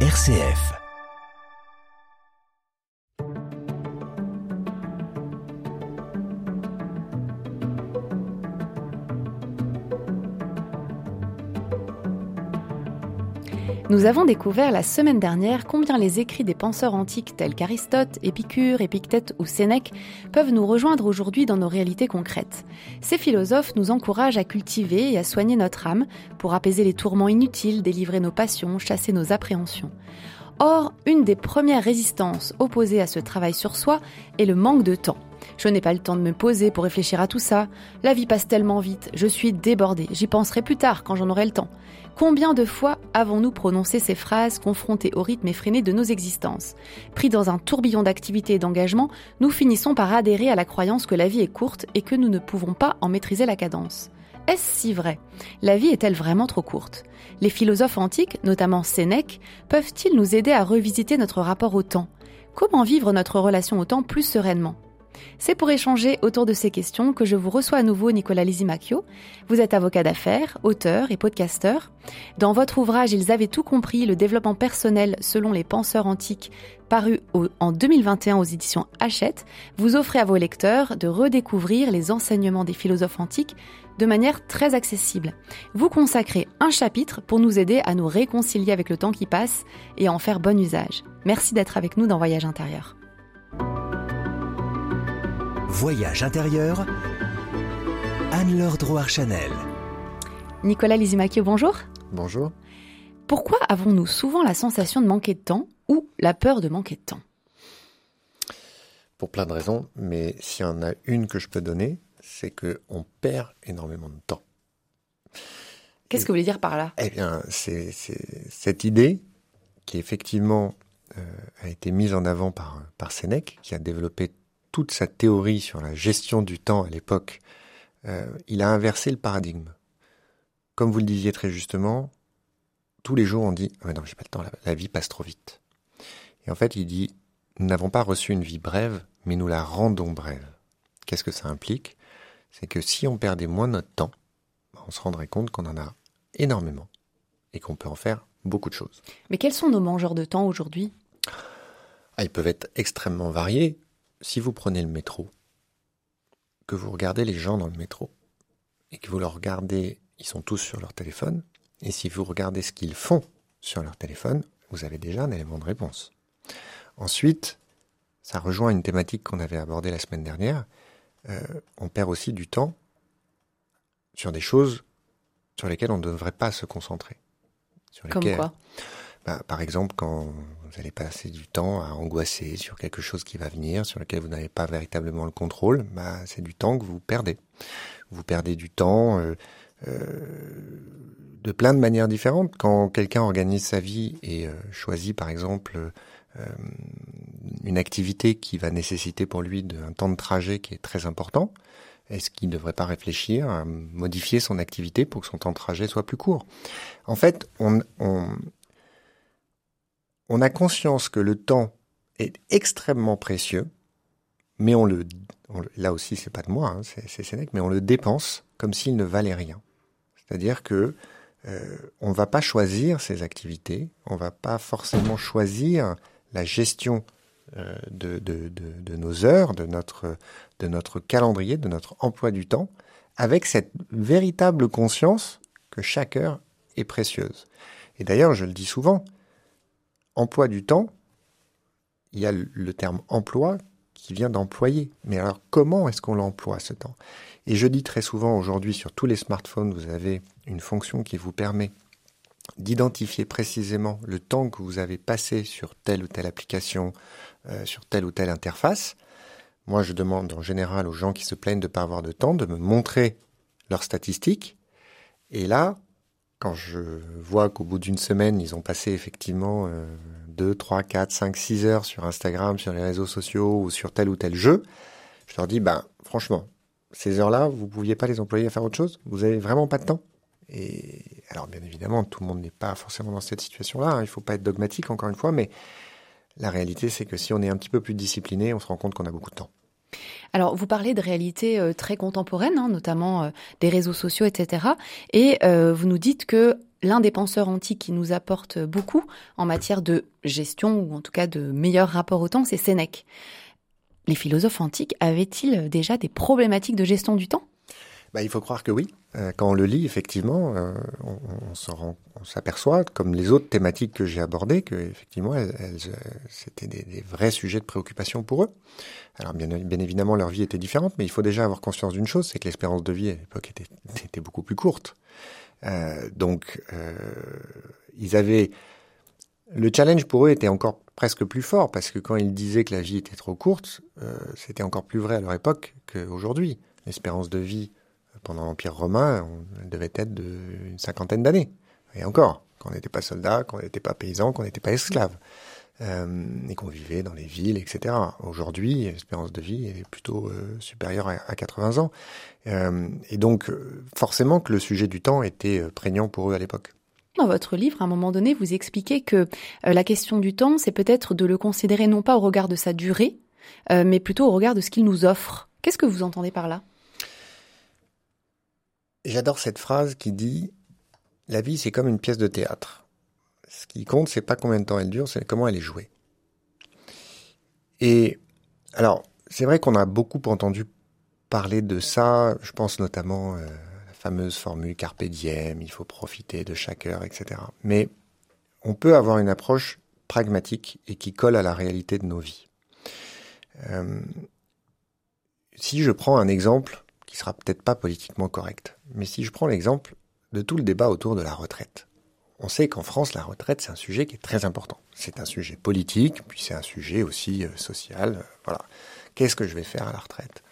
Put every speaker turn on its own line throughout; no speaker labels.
RCF.
Nous avons découvert la semaine dernière combien les écrits des penseurs antiques tels qu'Aristote, Épicure, Épictète ou Sénèque peuvent nous rejoindre aujourd'hui dans nos réalités concrètes. Ces philosophes nous encouragent à cultiver et à soigner notre âme pour apaiser les tourments inutiles, délivrer nos passions, chasser nos appréhensions. Or, une des premières résistances opposées à ce travail sur soi est le manque de temps. Je n'ai pas le temps de me poser pour réfléchir à tout ça. La vie passe tellement vite, je suis débordée. J'y penserai plus tard quand j'en aurai le temps. Combien de fois avons-nous prononcé ces phrases confrontées au rythme effréné de nos existences? Pris dans un tourbillon d'activités et d'engagement, nous finissons par adhérer à la croyance que la vie est courte et que nous ne pouvons pas en maîtriser la cadence. Est-ce si vrai? La vie est-elle vraiment trop courte? Les philosophes antiques, notamment Sénèque, peuvent-ils nous aider à revisiter notre rapport au temps? Comment vivre notre relation au temps plus sereinement? C'est pour échanger autour de ces questions que je vous reçois à nouveau Nicolas Lisimacchio. Vous êtes avocat d'affaires, auteur et podcasteur. Dans votre ouvrage Ils avaient tout compris, le développement personnel selon les penseurs antiques, paru en 2021 aux éditions Hachette, vous offrez à vos lecteurs de redécouvrir les enseignements des philosophes antiques de manière très accessible. Vous consacrez un chapitre pour nous aider à nous réconcilier avec le temps qui passe et à en faire bon usage. Merci d'être avec nous dans Voyage intérieur.
Voyage intérieur, Anne-Laure Drouard-Chanel.
Nicolas Lisimaki, bonjour.
Bonjour.
Pourquoi avons-nous souvent la sensation de manquer de temps ou la peur de manquer de temps?
Pour plein de raisons, mais s'il y en a une que je peux donner, c'est qu'on perd énormément de temps.
Qu'est-ce que vous voulez dire par là?
Eh bien, c'est cette idée qui effectivement euh, a été mise en avant par, par Sénèque, qui a développé toute sa théorie sur la gestion du temps à l'époque, euh, il a inversé le paradigme. Comme vous le disiez très justement, tous les jours on dit ah non j'ai pas le temps, la, vie passe trop vite. Et en fait il dit nous n'avons pas reçu une vie brève, mais nous la rendons brève. Qu'est-ce que ça implique? C'est que si on perdait moins notre temps, bah, on se rendrait compte qu'on en a énormément et qu'on peut en faire beaucoup de choses.
Mais quels sont nos mangeurs de temps aujourd'hui?
Ah, Ils peuvent être extrêmement variés si vous prenez le métro, que vous regardez les gens dans le métro, et que vous leur regardez, ils sont tous sur leur téléphone, et si vous regardez ce qu'ils font sur leur téléphone, vous avez déjà un élément de réponse. Ensuite, ça rejoint une thématique qu'on avait abordée la semaine dernière, euh, on perd aussi du temps sur des choses sur lesquelles on ne devrait pas se concentrer.
Sur Comme quoi
bah, par exemple, quand vous allez passer du temps à angoisser sur quelque chose qui va venir, sur lequel vous n'avez pas véritablement le contrôle, bah, c'est du temps que vous perdez. Vous perdez du temps euh, euh, de plein de manières différentes. Quand quelqu'un organise sa vie et choisit, par exemple, une activité qui va nécessiter pour lui un temps de trajet qui est très important, est-ce qu'il ne devrait pas réfléchir à modifier son activité pour que son temps de trajet soit plus court? En fait, on, on, a conscience que le temps est extrêmement précieux, mais on le, là aussi c'est pas de moi, hein, c'est Sénèque, mais on le dépense comme s'il ne valait rien. C'est-à-dire que euh, on ne va pas choisir ses activités, on va pas forcément choisir la gestion euh, de, nos heures, de notre calendrier, de notre emploi du temps, avec cette véritable conscience que chaque heure est précieuse. Et d'ailleurs, je le dis souvent, emploi du temps, il y a le terme emploi qui vient d'employer. Mais alors comment est-ce qu'on l'emploie ce temps? Et je dis très souvent aujourd'hui sur tous les smartphones, vous avez une fonction qui vous permet d'identifier précisément le temps que vous avez passé sur telle ou telle application, euh, sur telle ou telle interface. Moi, je demande en général aux gens qui se plaignent de ne pas avoir de temps de me montrer leurs statistiques. Et là, quand je vois qu'au bout d'une semaine, ils ont passé effectivement 2, 3, 4, 5, 6 heures sur Instagram, sur les réseaux sociaux ou sur tel ou tel jeu, je leur dis, ben, franchement, ces heures-là, vous ne pouviez pas les employer à faire autre chose? Vous avez vraiment pas de temps? Alors, bien évidemment, tout le monde n'est pas forcément dans cette situation-là. Hein. il ne faut pas être dogmatique, encore une fois, mais la réalité, c'est que si on est un petit peu plus discipliné, on se rend compte qu'on a beaucoup de temps.
Alors, vous parlez de réalités euh, très contemporaines, hein, notamment euh, des réseaux sociaux, etc. Et euh, vous nous dites que l'un des penseurs antiques qui nous apporte beaucoup en matière de gestion ou en tout cas de meilleur rapport au temps, c'est Sénèque. Les philosophes antiques avaient-ils déjà des problématiques de gestion du temps?
Bah, il faut croire que oui. Euh, quand on le lit, effectivement, euh, on, s'aperçoit, comme les autres thématiques que j'ai abordées, que effectivement, euh, c'était des, vrais sujets de préoccupation pour eux. Alors, bien, évidemment, leur vie était différente, mais il faut déjà avoir conscience d'une chose, c'est que l'espérance de vie à l'époque était, beaucoup plus courte. Donc, ils avaient le challenge pour eux était encore presque plus fort parce que quand ils disaient que la vie était trop courte, c'était encore plus vrai à leur époque qu'aujourd'hui. L'espérance de vie pendant l'Empire romain, elle devait être d'une cinquantaine d'années. Et encore, quand on n'était pas soldat, quand on n'était pas paysan, quand on n'était pas esclave. Euh, et qu'on vivait dans les villes, etc. Aujourd'hui, l'espérance de vie est plutôt euh, supérieure à, à, 80 ans. Euh, et donc, forcément que le sujet du temps était prégnant pour eux à l'époque.
Dans votre livre, à un moment donné, vous expliquez que la question du temps, c'est peut-être de le considérer non pas au regard de sa durée, mais plutôt au regard de ce qu'il nous offre. Qu'est-ce que vous entendez par là?
J'adore cette phrase qui dit La vie, c'est comme une pièce de théâtre. Ce qui compte, c'est pas combien de temps elle dure, c'est comment elle est jouée. Et alors, c'est vrai qu'on a beaucoup entendu parler de ça, je pense notamment euh, la fameuse formule carpe diem, il faut profiter de chaque heure, etc. Mais on peut avoir une approche pragmatique et qui colle à la réalité de nos vies. Euh, si je prends un exemple qui sera peut-être pas politiquement correct. Mais si je prends l'exemple de tout le débat autour de la retraite. On sait qu'en France, la retraite, c'est un sujet qui est très important. C'est un sujet politique, puis c'est un sujet aussi euh, social. Euh, voilà. Qu'est-ce que je vais faire à la retraite?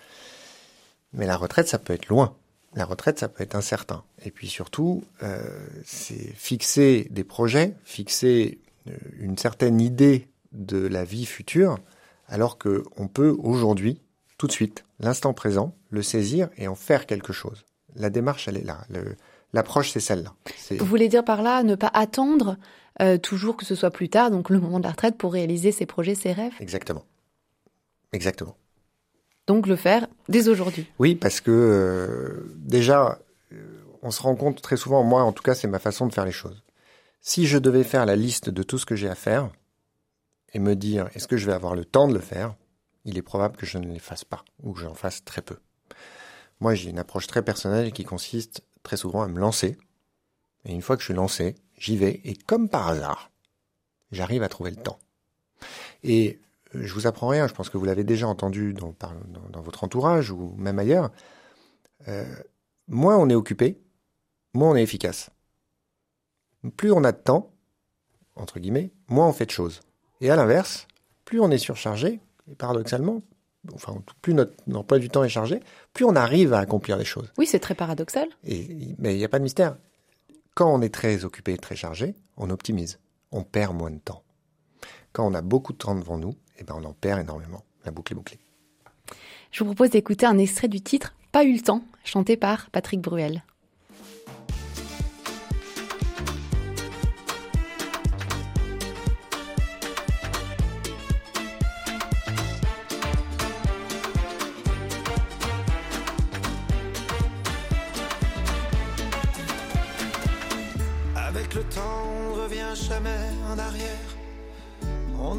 Mais la retraite, ça peut être loin. La retraite, ça peut être incertain. Et puis surtout, euh, c'est fixer des projets, fixer une certaine idée de la vie future, alors que on peut aujourd'hui tout de suite, l'instant présent, le saisir et en faire quelque chose. La démarche, elle est là. L'approche, c'est celle-là.
Vous voulez dire par là ne pas attendre euh, toujours que ce soit plus tard, donc le moment de la retraite, pour réaliser ses projets, ses rêves?
Exactement. Exactement.
Donc le faire dès aujourd'hui?
Oui, parce que euh, déjà, on se rend compte très souvent, moi en tout cas, c'est ma façon de faire les choses. Si je devais faire la liste de tout ce que j'ai à faire et me dire est-ce que je vais avoir le temps de le faire, il est probable que je ne les fasse pas ou que j'en fasse très peu. Moi, j'ai une approche très personnelle qui consiste très souvent à me lancer. Et une fois que je suis lancé, j'y vais. Et comme par hasard, j'arrive à trouver le temps. Et je vous apprends rien, je pense que vous l'avez déjà entendu dans, votre entourage ou même ailleurs. Euh, moins on est occupé, moins on est efficace. Plus on a de temps, entre guillemets, moins on fait de choses. Et à l'inverse, plus on est surchargé, et paradoxalement, enfin, plus notre emploi du temps est chargé, plus on arrive à accomplir les choses.
Oui, c'est très paradoxal.
Et, mais il n'y a pas de mystère. Quand on est très occupé, très chargé, on optimise. On perd moins de temps. Quand on a beaucoup de temps devant nous, eh ben on en perd énormément. La boucle est bouclée.
Je vous propose d'écouter un extrait du titre Pas eu le temps, chanté par Patrick Bruel.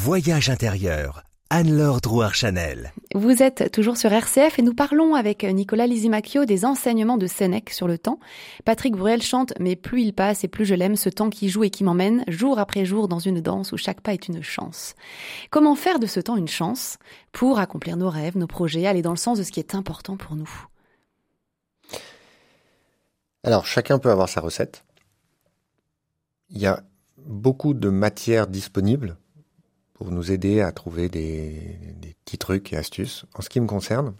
Voyage intérieur. Anne-Laure Drouard-Chanel.
Vous êtes toujours sur RCF et nous parlons avec Nicolas Lisimacchio des enseignements de Sénèque sur le temps. Patrick Bruel chante Mais plus il passe et plus je l'aime, ce temps qui joue et qui m'emmène, jour après jour dans une danse où chaque pas est une chance. Comment faire de ce temps une chance pour accomplir nos rêves, nos projets, aller dans le sens de ce qui est important pour nous?
Alors, chacun peut avoir sa recette. Il y a beaucoup de matières disponibles pour nous aider à trouver des, petits trucs et astuces. En ce qui me concerne,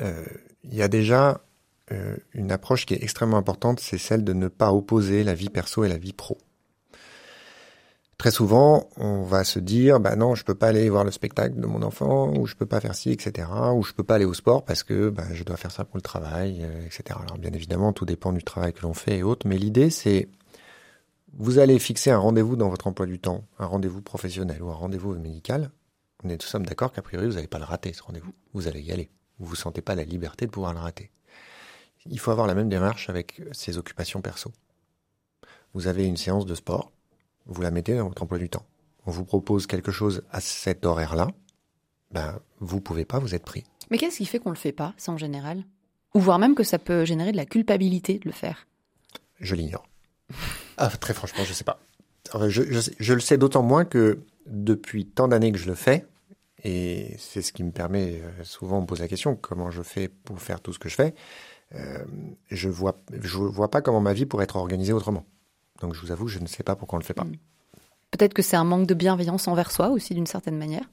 euh, il y a déjà euh, une approche qui est extrêmement importante, c'est celle de ne pas opposer la vie perso et la vie pro. Très souvent, on va se dire, bah non, je peux pas aller voir le spectacle de mon enfant, ou je peux pas faire ci, etc., ou je peux pas aller au sport parce que bah, je dois faire ça pour le travail, euh, etc. Alors bien évidemment, tout dépend du travail que l'on fait et autres, mais l'idée c'est vous allez fixer un rendez-vous dans votre emploi du temps, un rendez-vous professionnel ou un rendez-vous médical, on est tous sommes d'accord qu'a priori, vous n'allez pas le rater, ce rendez-vous. Vous allez y aller. Vous vous sentez pas la liberté de pouvoir le rater. Il faut avoir la même démarche avec ses occupations perso. Vous avez une séance de sport, vous la mettez dans votre emploi du temps. On vous propose quelque chose à cet horaire-là, ben, vous pouvez pas, vous êtes pris.
Mais qu'est-ce qui fait qu'on le fait pas, ça en général? Ou voire même que ça peut générer de la culpabilité de le faire?
Je l'ignore. Ah, très franchement, je sais pas. Je, le sais d'autant moins que depuis tant d'années que je le fais, et c'est ce qui me permet, euh, souvent on me pose la question, comment je fais pour faire tout ce que je fais, euh, je vois, je vois pas comment ma vie pourrait être organisée autrement. Donc je vous avoue, je ne sais pas pourquoi on le fait pas. Hmm.
Peut-être que c'est un manque de bienveillance envers soi aussi, d'une certaine manière.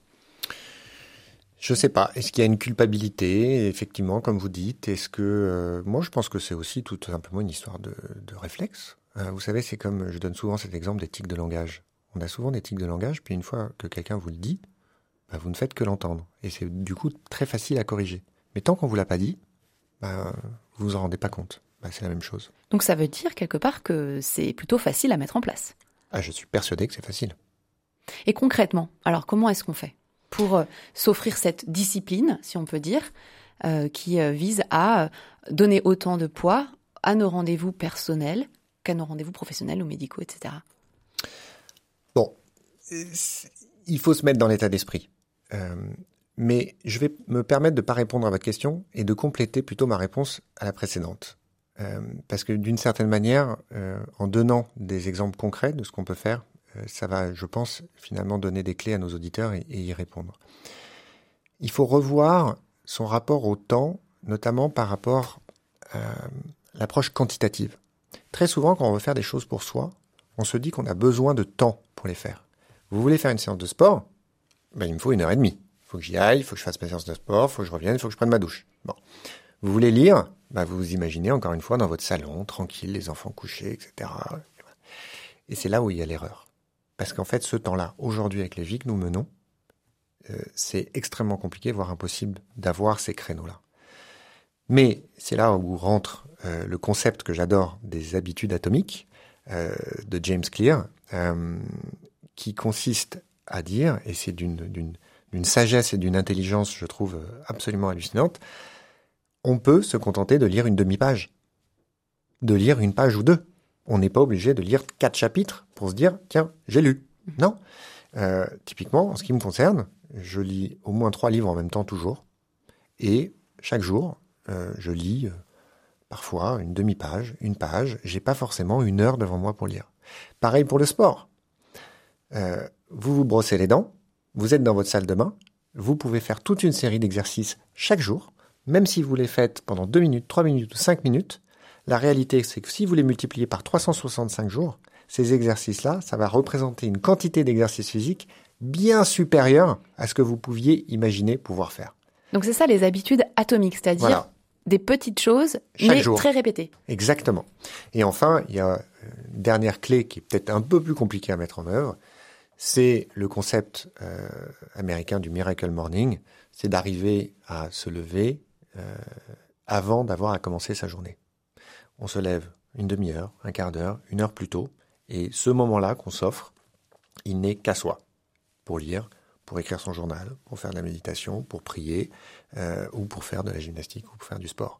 Je sais pas. Est-ce qu'il y a une culpabilité, effectivement, comme vous dites? Est-ce que euh, moi, je pense que c'est aussi tout simplement une histoire de, de réflexe. Euh, vous savez, c'est comme, je donne souvent cet exemple des tics de langage. On a souvent des tics de langage, puis une fois que quelqu'un vous le dit, bah, vous ne faites que l'entendre. Et c'est du coup très facile à corriger. Mais tant qu'on vous l'a pas dit, bah, vous vous en rendez pas compte. Bah, c'est la même chose.
Donc ça veut dire quelque part que c'est plutôt facile à mettre en place.
Ah, je suis persuadé que c'est facile.
Et concrètement, alors comment est-ce qu'on fait pour euh, s'offrir cette discipline, si on peut dire, euh, qui vise à donner autant de poids à nos rendez-vous personnels qu'à nos rendez-vous professionnels ou médicaux, etc.
Bon, il faut se mettre dans l'état d'esprit. Euh, mais je vais me permettre de ne pas répondre à votre question et de compléter plutôt ma réponse à la précédente. Euh, parce que d'une certaine manière, euh, en donnant des exemples concrets de ce qu'on peut faire, ça va, je pense, finalement donner des clés à nos auditeurs et, et y répondre. Il faut revoir son rapport au temps, notamment par rapport à l'approche quantitative. Très souvent, quand on veut faire des choses pour soi, on se dit qu'on a besoin de temps pour les faire. Vous voulez faire une séance de sport? Ben, Il me faut une heure et demie. Il faut que j'y aille, il faut que je fasse ma séance de sport, il faut que je revienne, il faut que je prenne ma douche. Bon. Vous voulez lire? Ben, Vous vous imaginez encore une fois dans votre salon, tranquille, les enfants couchés, etc. Et c'est là où il y a l'erreur. Parce qu'en fait, ce temps-là, aujourd'hui, avec les vies que nous menons, euh, c'est extrêmement compliqué, voire impossible, d'avoir ces créneaux-là. Mais c'est là où rentre euh, le concept que j'adore des habitudes atomiques euh, de James Clear, euh, qui consiste à dire, et c'est d'une sagesse et d'une intelligence, je trouve, absolument hallucinante, on peut se contenter de lire une demi-page, de lire une page ou deux. On n'est pas obligé de lire quatre chapitres pour se dire, tiens, j'ai lu. Non. typiquement, en ce qui me concerne, je lis au moins trois livres en même temps toujours, et chaque jour, je lis parfois une demi-page, une page. J'ai pas forcément une heure devant moi pour lire. Pareil pour le sport. Euh, vous vous brossez les dents, vous êtes dans votre salle de bain, vous pouvez faire toute une série d'exercices chaque jour, même si vous les faites pendant 2 minutes, 3 minutes ou 5 minutes. La réalité, c'est que si vous les multipliez par 365 jours, ces exercices-là, ça va représenter une quantité d'exercices physiques bien supérieure à ce que vous pouviez imaginer pouvoir faire.
Donc c'est ça les habitudes atomiques, c'est-à-dire des petites choses, mais très répétées.
Exactement. Et enfin, il y a une dernière clé qui est peut-être un peu plus compliquée à mettre en œuvre, c'est le concept euh, américain du miracle morning, c'est d'arriver à se lever euh, avant d'avoir à commencer sa journée. On se lève une demi-heure, un quart d'heure, une heure plus tôt, et ce moment-là qu'on s'offre, il n'est qu'à soi, pour lire, pour écrire son journal, pour faire de la méditation, pour prier, euh, ou pour faire de la gymnastique, ou pour faire du sport.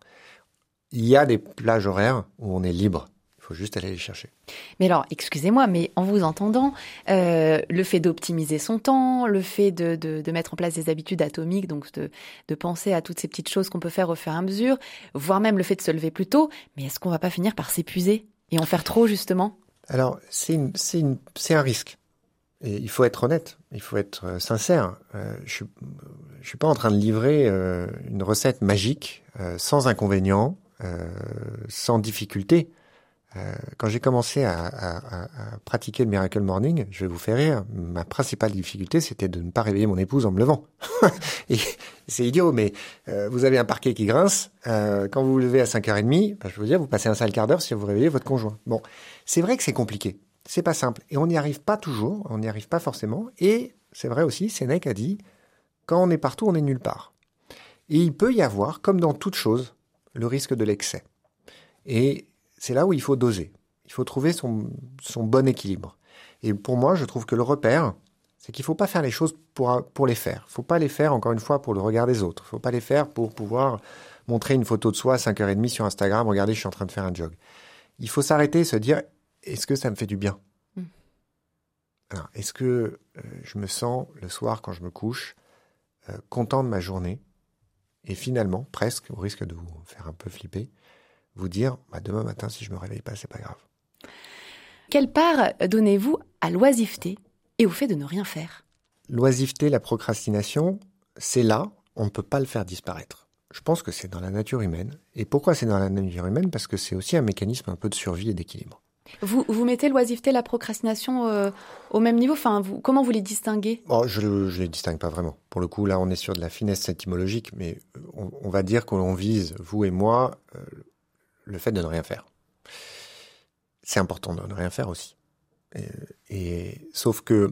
Il y a des plages horaires où on est libre. Il faut juste aller les chercher.
Mais alors, excusez-moi, mais en vous entendant, euh, le fait d'optimiser son temps, le fait de, de, de, mettre en place des habitudes atomiques, donc de, de penser à toutes ces petites choses qu'on peut faire au fur et à mesure, voire même le fait de se lever plus tôt, mais est-ce qu'on va pas finir par s'épuiser et en faire trop, justement?
Alors, c'est un risque. Et il faut être honnête, il faut être euh, sincère. Euh, je ne suis pas en train de livrer euh, une recette magique, euh, sans inconvénients, euh, sans difficulté. Euh, quand j'ai commencé à, à, à, pratiquer le Miracle Morning, je vais vous faire rire, ma principale difficulté, c'était de ne pas réveiller mon épouse en me levant. C'est idiot, mais vous avez un parquet qui grince. Quand vous vous levez à 5h30, bah, je veux dire, vous passez un sale quart d'heure si vous réveillez votre conjoint. Bon, c'est vrai que c'est compliqué. C'est pas simple. Et on n'y arrive pas toujours, on n'y arrive pas forcément. Et c'est vrai aussi, Sénèque a dit, quand on est partout, on est nulle part. Et il peut y avoir, comme dans toute chose, le risque de l'excès. Et c'est là où il faut doser. Il faut trouver son, bon équilibre. Et pour moi, je trouve que le repère, c'est qu'il ne faut pas faire les choses pour, pour les faire. Il ne faut pas les faire, encore une fois, pour le regard des autres. Il ne faut pas les faire pour pouvoir montrer une photo de soi à 5h30 sur Instagram, regardez, je suis en train de faire un jog. Il faut s'arrêter et se dire, est-ce que ça me fait du bien mmh. Est-ce que euh, je me sens le soir quand je me couche euh, content de ma journée et finalement, presque, au risque de vous faire un peu flipper, vous dire bah, demain matin, si je me réveille pas, c'est pas grave.
Quelle part donnez-vous à l'oisiveté et au fait de ne rien faire?
L'oisiveté, la procrastination, c'est là, on ne peut pas le faire disparaître. Je pense que c'est dans la nature humaine. Et pourquoi c'est dans la nature humaine? Parce que c'est aussi un mécanisme un peu de survie et d'équilibre.
Vous, mettez l'oisiveté, la procrastination euh, au même niveau enfin, Comment vous les distinguez?
Oh, Je ne les distingue pas vraiment. Pour le coup, là, on est sur de la finesse étymologique, mais on, on va dire qu'on vise, vous et moi, euh, le fait de ne rien faire. C'est important de ne rien faire aussi. Et, et sauf que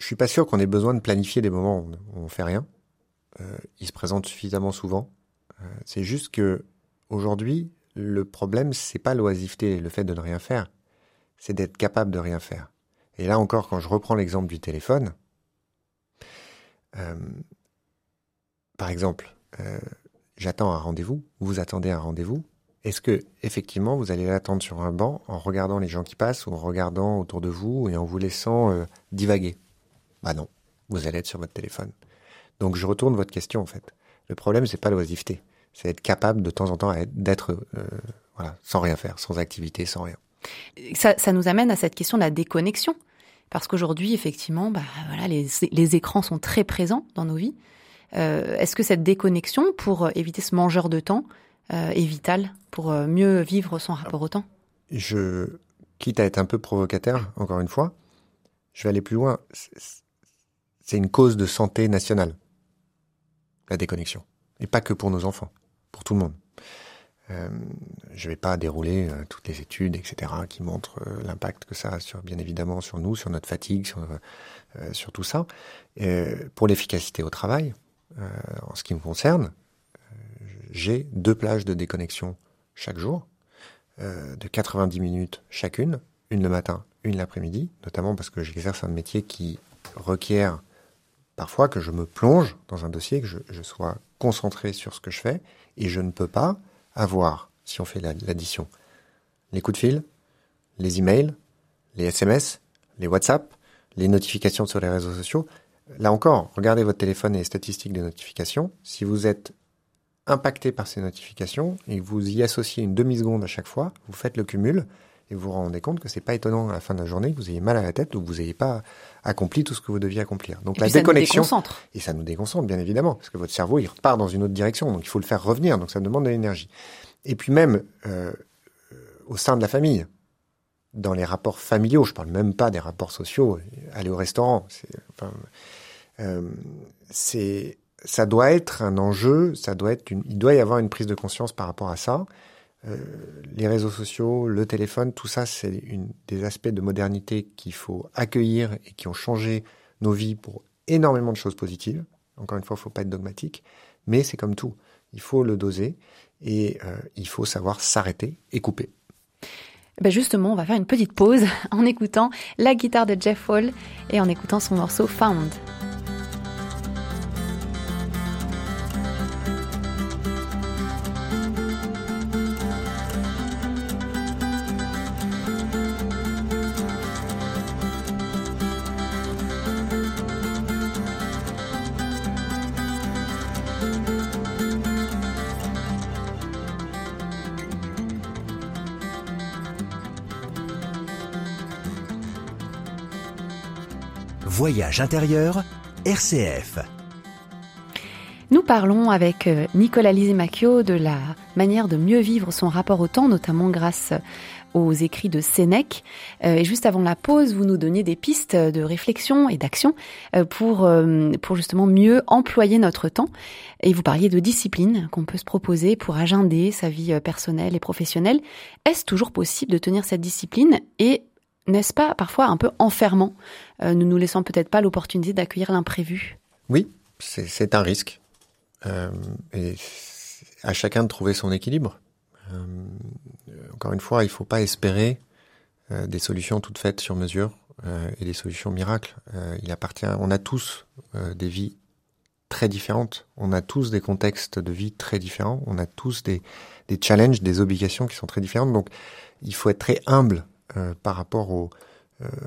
je suis pas sûr qu'on ait besoin de planifier des moments où on, ne fait rien. Euh, ils se présentent suffisamment souvent. Euh, c'est juste que aujourd'hui, le problème c'est pas l'oisiveté, le fait de ne rien faire, c'est d'être capable de rien faire. Et là encore, quand je reprends l'exemple du téléphone, euh, par exemple, euh, j'attends un rendez-vous, vous attendez un rendez-vous, est-ce que effectivement vous allez l'attendre sur un banc en regardant les gens qui passent ou en regardant autour de vous et en vous laissant euh, divaguer? Bah non, vous allez être sur votre téléphone. Donc je retourne votre question en fait. Le problème c'est pas l'oisiveté, c'est être capable de temps en temps d'être sans rien faire, sans activité, sans rien.
Ça, ça, nous amène à cette question de la déconnexion, parce qu'aujourd'hui effectivement, bah voilà, les, écrans sont très présents dans nos vies. Euh, Est-ce que cette déconnexion, pour éviter ce mangeur de temps, euh, est vital pour euh, mieux vivre son rapport au temps?
Je, quitte à être un peu provocateur, encore une fois, je vais aller plus loin. C'est une cause de santé nationale, la déconnexion. Et pas que pour nos enfants, pour tout le monde. Euh, je ne vais pas dérouler euh, toutes les études, etc., qui montrent euh, l'impact que ça a sur, bien évidemment, sur nous, sur notre fatigue, sur, tout ça. pour l'efficacité au travail, en ce qui me concerne, j'ai deux plages de déconnexion chaque jour, de 90 minutes chacune, une le matin, une l'après-midi, notamment parce que j'exerce un métier qui requiert parfois que je me plonge dans un dossier, que je, sois concentré sur ce que je fais, et je ne peux pas avoir, si on fait l'addition, les coups de fil, les emails, les SMS, les WhatsApp, les notifications sur les réseaux sociaux. Là encore, regardez votre téléphone et les statistiques de notifications. Si vous êtes impacté par ces notifications et vous y associez une demi-seconde à chaque fois, vous faites le cumul et vous vous rendez compte que c'est pas étonnant à la fin de la journée que vous ayez mal à la tête ou que vous n'ayez pas accompli tout ce que vous deviez accomplir.
Donc et la déconnexion
et ça nous déconcentre bien évidemment parce que votre cerveau il repart dans une autre direction donc il faut le faire revenir donc ça demande de l'énergie. Et puis même euh, au sein de la famille, dans les rapports familiaux, je parle même pas des rapports sociaux, aller au restaurant, c'est enfin, euh, ça doit être un enjeu, ça doit être une, il doit y avoir une prise de conscience par rapport à ça. Euh, les réseaux sociaux, le téléphone, tout ça, c'est des aspects de modernité qu'il faut accueillir et qui ont changé nos vies pour énormément de choses positives. Encore une fois, il faut pas être dogmatique, mais c'est comme tout. Il faut le doser et euh, il faut savoir s'arrêter et couper.
Ben justement, on va faire une petite pause en écoutant la guitare de Jeff Hall et en écoutant son morceau Found.
Voyage intérieur, RCF.
Nous parlons avec euh, Nicolas Lisemacchio de la manière de mieux vivre son rapport au temps, notamment grâce aux écrits de Sénèque. Euh, et juste avant la pause, vous nous donniez des pistes de réflexion et d'action euh, pour, pour justement mieux employer notre temps. Et vous parliez de discipline qu'on peut se proposer pour agender sa vie personnelle et professionnelle. Est-ce toujours possible de tenir cette discipline et n'est-ce pas parfois un peu enfermant, ne nous laissant peut-être pas l'opportunité d'accueillir l'imprévu?
Oui, c'est un risque. Euh, et à chacun de trouver son équilibre. Euh, encore une fois, il ne faut pas espérer euh, des solutions toutes faites sur mesure et des solutions miracles. il appartient, on a tous des vies très différentes. On a tous des contextes de vie très différents. On a tous des, des challenges, des obligations qui sont très différentes. Donc, il faut être très humble par rapport au,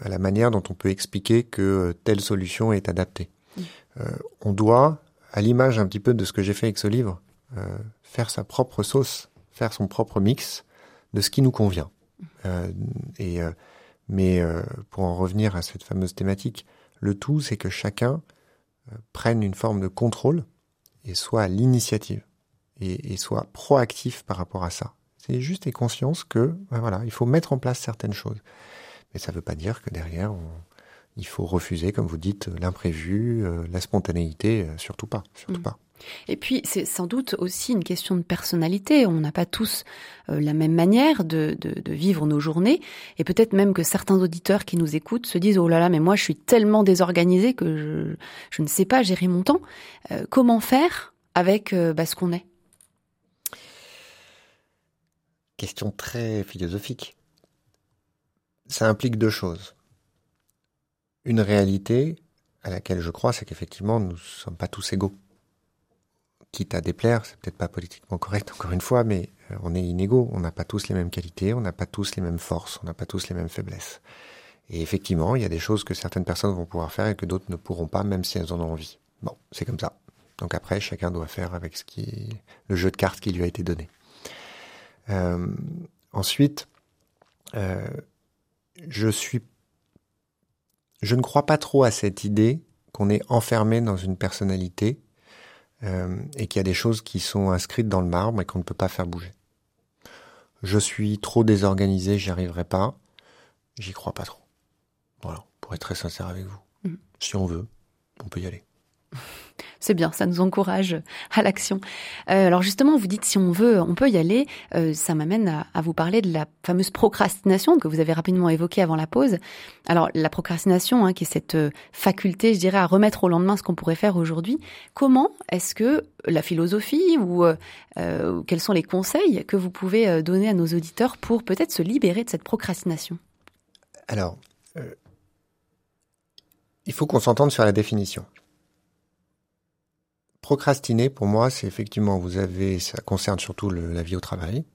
à la manière dont on peut expliquer que telle solution est adaptée. on doit à l'image un petit peu de ce que j'ai fait avec ce livre, euh, faire sa propre sauce, faire son propre mix de ce qui nous convient. Euh, et euh, mais pour en revenir à cette fameuse thématique, le tout c'est que chacun prenne une forme de contrôle et soit à l'initiative et, et, soit proactif par rapport à ça. C'est juste et conscience que ben voilà, il faut mettre en place certaines choses. Mais ça ne veut pas dire que derrière on, il faut refuser, comme vous dites, l'imprévu, euh, la spontanéité, euh, surtout pas, surtout mm. pas.
Et puis, c'est sans doute aussi une question de personnalité. On n'a pas tous euh, la même manière de, de, vivre nos journées. Et peut-être même que certains auditeurs qui nous écoutent se disent, oh là là, mais moi, je suis tellement désorganisé que je, je ne sais pas gérer mon temps. comment faire avec bah, ce qu'on est?
Question très philosophique. Ça implique deux choses une réalité à laquelle je crois, c'est qu'effectivement, nous ne sommes pas tous égaux. Quitte à déplaire, c'est peut-être pas politiquement correct encore une fois, mais euh, on est inégaux. On n'a pas tous les mêmes qualités, on n'a pas tous les mêmes forces, on n'a pas tous les mêmes faiblesses. Et effectivement, il y a des choses que certaines personnes vont pouvoir faire et que d'autres ne pourront pas, même si elles en ont envie. Bon, c'est comme ça. Donc après, chacun doit faire avec ce qui le jeu de cartes qui lui a été donné. Euh, ensuite, euh, je suis je ne crois pas trop à cette idée qu'on est enfermé dans une personnalité euh, et qu'il y a des choses qui sont inscrites dans le marbre et qu'on ne peut pas faire bouger. Je suis trop désorganisé, j'y arriverai pas. J'y crois pas trop. Voilà, pour être très sincère avec vous. Mm. Si on veut, on peut y aller.
C'est bien, ça nous encourage à l'action. Euh, alors justement, vous dites si on veut, on peut y aller. Euh, ça m'amène à, vous parler de la fameuse procrastination que vous avez rapidement évoquée avant la pause. Alors la procrastination, hein, qui est cette euh, faculté, je dirais, à remettre au lendemain ce qu'on pourrait faire aujourd'hui. Comment est-ce que la philosophie ou quels sont les conseils que vous pouvez donner à nos auditeurs pour peut-être se libérer de cette procrastination?
Alors, il faut qu'on s'entende sur la définition. Procrastiner, pour moi, c'est effectivement, vous avez, ça concerne surtout la vie au travail.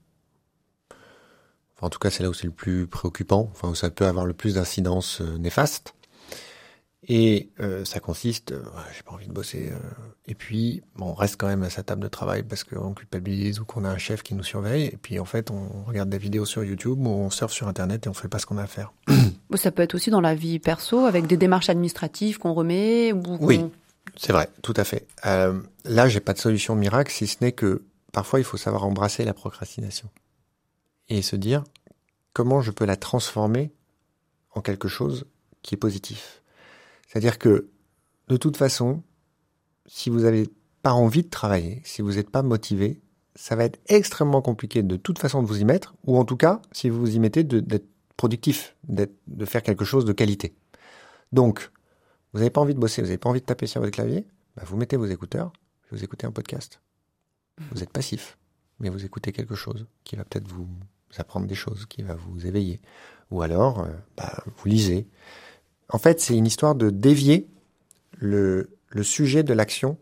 Enfin, en tout cas, c'est là où c'est le plus préoccupant, enfin, où ça peut avoir le plus d'incidences euh, néfastes. Et euh, ça consiste, euh, j'ai pas envie de bosser. et puis, bon, on reste quand même à sa table de travail parce qu'on culpabilise ou qu'on a un chef qui nous surveille. Et puis, en fait, on regarde des vidéos sur YouTube ou on surfe sur Internet et on fait pas ce qu'on a à faire.
Ça peut être aussi dans la vie perso, avec des démarches administratives qu'on remet. Ou
oui, c'est vrai, tout à fait. Euh, là, j'ai pas de solution miracle, si ce n'est que parfois il faut savoir embrasser la procrastination et se dire comment je peux la transformer en quelque chose qui est positif. C'est-à-dire que de toute façon, si vous n'avez pas envie de travailler, si vous n'êtes pas motivé, ça va être extrêmement compliqué de toute façon de vous y mettre, ou en tout cas, si vous vous y mettez, d'être productif, de faire quelque chose de qualité. Donc, vous n'avez pas envie de bosser, vous n'avez pas envie de taper sur votre clavier, bah, vous mettez vos écouteurs, vous écoutez un podcast. Vous êtes passif, mais vous écoutez quelque chose qui va peut-être vous apprendre des choses, qui va vous éveiller. Ou alors, euh, bah, vous lisez. En fait, c'est une histoire de dévier le, le sujet de l'action.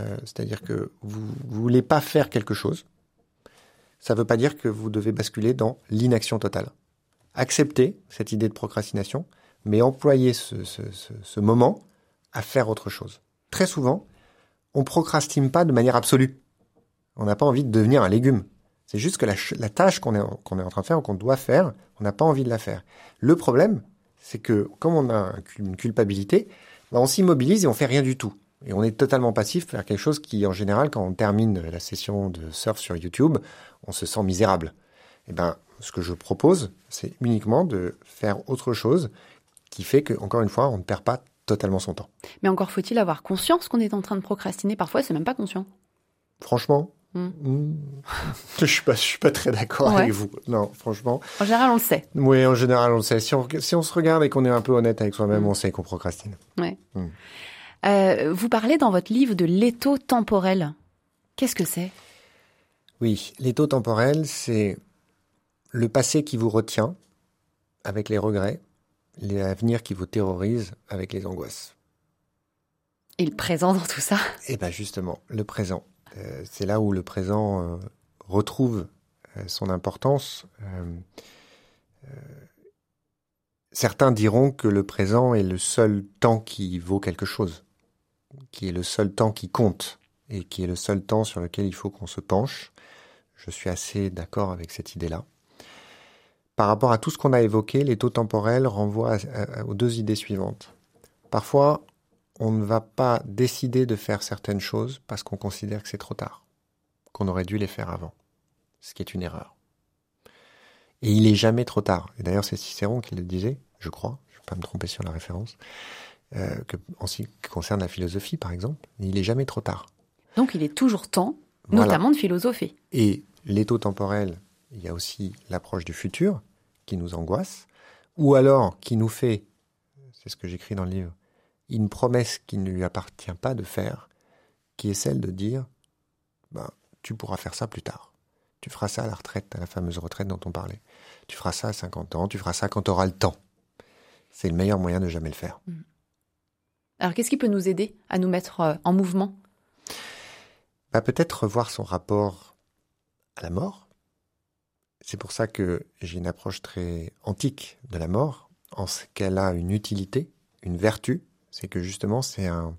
Euh, c'est-à-dire que vous ne voulez pas faire quelque chose. Ça ne veut pas dire que vous devez basculer dans l'inaction totale. Acceptez cette idée de procrastination mais employer ce, ce, ce, moment à faire autre chose. Très souvent, on procrastine pas de manière absolue. On n'a pas envie de devenir un légume. C'est juste que la, la tâche qu'on est, qu'on est en train de faire ou qu'on doit faire, on n'a pas envie de la faire. Le problème, c'est que comme on a une culpabilité, ben, on s'immobilise et on fait rien du tout. Et on est totalement passif faire quelque chose qui, en général, quand on termine la session de surf sur YouTube, on se sent misérable. Et ben, ce que je propose, c'est uniquement de faire autre chose qui fait que, encore une fois, on ne perd pas totalement son temps.
Mais encore faut-il avoir conscience qu'on est en train de procrastiner. Parfois, c'est même pas conscient.
Franchement, hmm. Hmm, je suis pas, je suis pas très d'accord avec vous. Non, franchement.
En général, on le sait.
Oui, en général, on le sait. Si on, si on se regarde et qu'on est un peu honnête avec soi-même, hmm. on sait qu'on procrastine.
Ouais. Euh, vous parlez dans votre livre de l'étau temporel. Qu'est-ce que c'est?
Oui, l'étau temporel, c'est le passé qui vous retient avec les regrets, l'avenir qui vous terrorise avec les angoisses.
Et le présent dans tout ça?
Eh bien justement, le présent. Euh, c'est là où le présent euh, retrouve euh, son importance. certains diront que le présent est le seul temps qui vaut quelque chose, qui est le seul temps qui compte et qui est le seul temps sur lequel il faut qu'on se penche. Je suis assez d'accord avec cette idée-là. Par rapport à tout ce qu'on a évoqué, les taux temporels renvoient aux deux idées suivantes. Parfois, on ne va pas décider de faire certaines choses parce qu'on considère que c'est trop tard, qu'on aurait dû les faire avant, ce qui est une erreur. Et il est jamais trop tard. Et d'ailleurs, c'est Cicéron qui le disait, je crois, je ne vais pas me tromper sur la référence, euh, que, en ce qui concerne la philosophie, par exemple, il est jamais trop tard.
Donc il est toujours temps, notamment de philosopher.
Et l'étau temporel, il y a aussi l'approche du futur, qui nous angoisse, ou alors qui nous fait, c'est ce que j'écris dans le livre, une promesse qui ne lui appartient pas de faire, qui est celle de dire, ben, tu pourras faire ça plus tard. Tu feras ça à la retraite, à la fameuse retraite dont on parlait. Tu feras ça à 50 ans, tu feras ça quand tu auras le temps. C'est le meilleur moyen de jamais le faire. Mm.
Alors qu'est-ce qui peut nous aider à nous mettre euh, en mouvement?
Bah, Peut-être revoir son rapport à la mort, c'est pour ça que j'ai une approche très antique de la mort, en ce qu'elle a une utilité, une vertu, c'est que justement c'est un...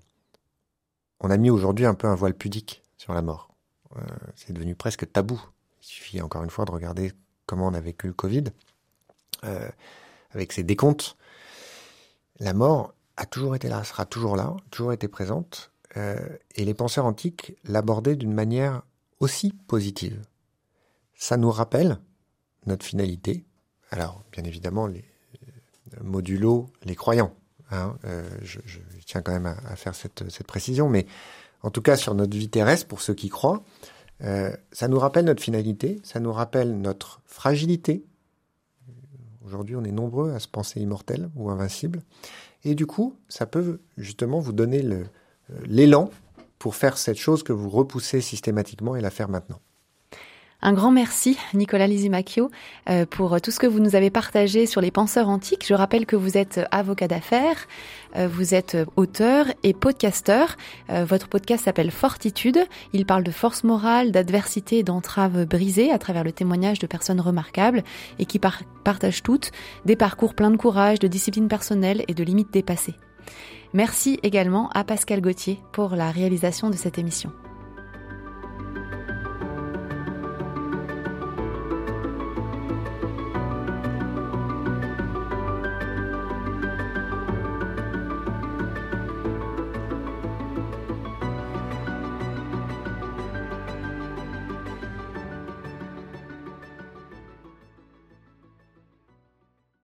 On a mis aujourd'hui un peu un voile pudique sur la mort. Euh, c'est devenu presque tabou. Il suffit encore une fois de regarder comment on a vécu le Covid, euh, avec ses décomptes. La mort a toujours été là, sera toujours là, toujours été présente, euh, et les penseurs antiques l'abordaient d'une manière aussi positive. Ça nous rappelle notre finalité. Alors, bien évidemment, les euh, modulo les croyants. Hein, euh, je, tiens quand même à, faire cette, précision, mais en tout cas sur notre vie terrestre, pour ceux qui croient, euh, ça nous rappelle notre finalité, ça nous rappelle notre fragilité. Aujourd'hui, on est nombreux à se penser immortel ou invincible, et du coup, ça peut justement vous donner l'élan pour faire cette chose que vous repoussez systématiquement et la faire maintenant.
Un grand merci, Nicolas Lisimacchio, euh, pour tout ce que vous nous avez partagé sur les penseurs antiques. Je rappelle que vous êtes avocat d'affaires, euh, vous êtes auteur et podcasteur. Euh, votre podcast s'appelle Fortitude. Il parle de force morale, d'adversité et d'entraves brisées à travers le témoignage de personnes remarquables et qui partagent toutes des parcours pleins de courage, de discipline personnelle et de limites dépassées. Merci également à Pascal Gauthier pour la réalisation de cette émission.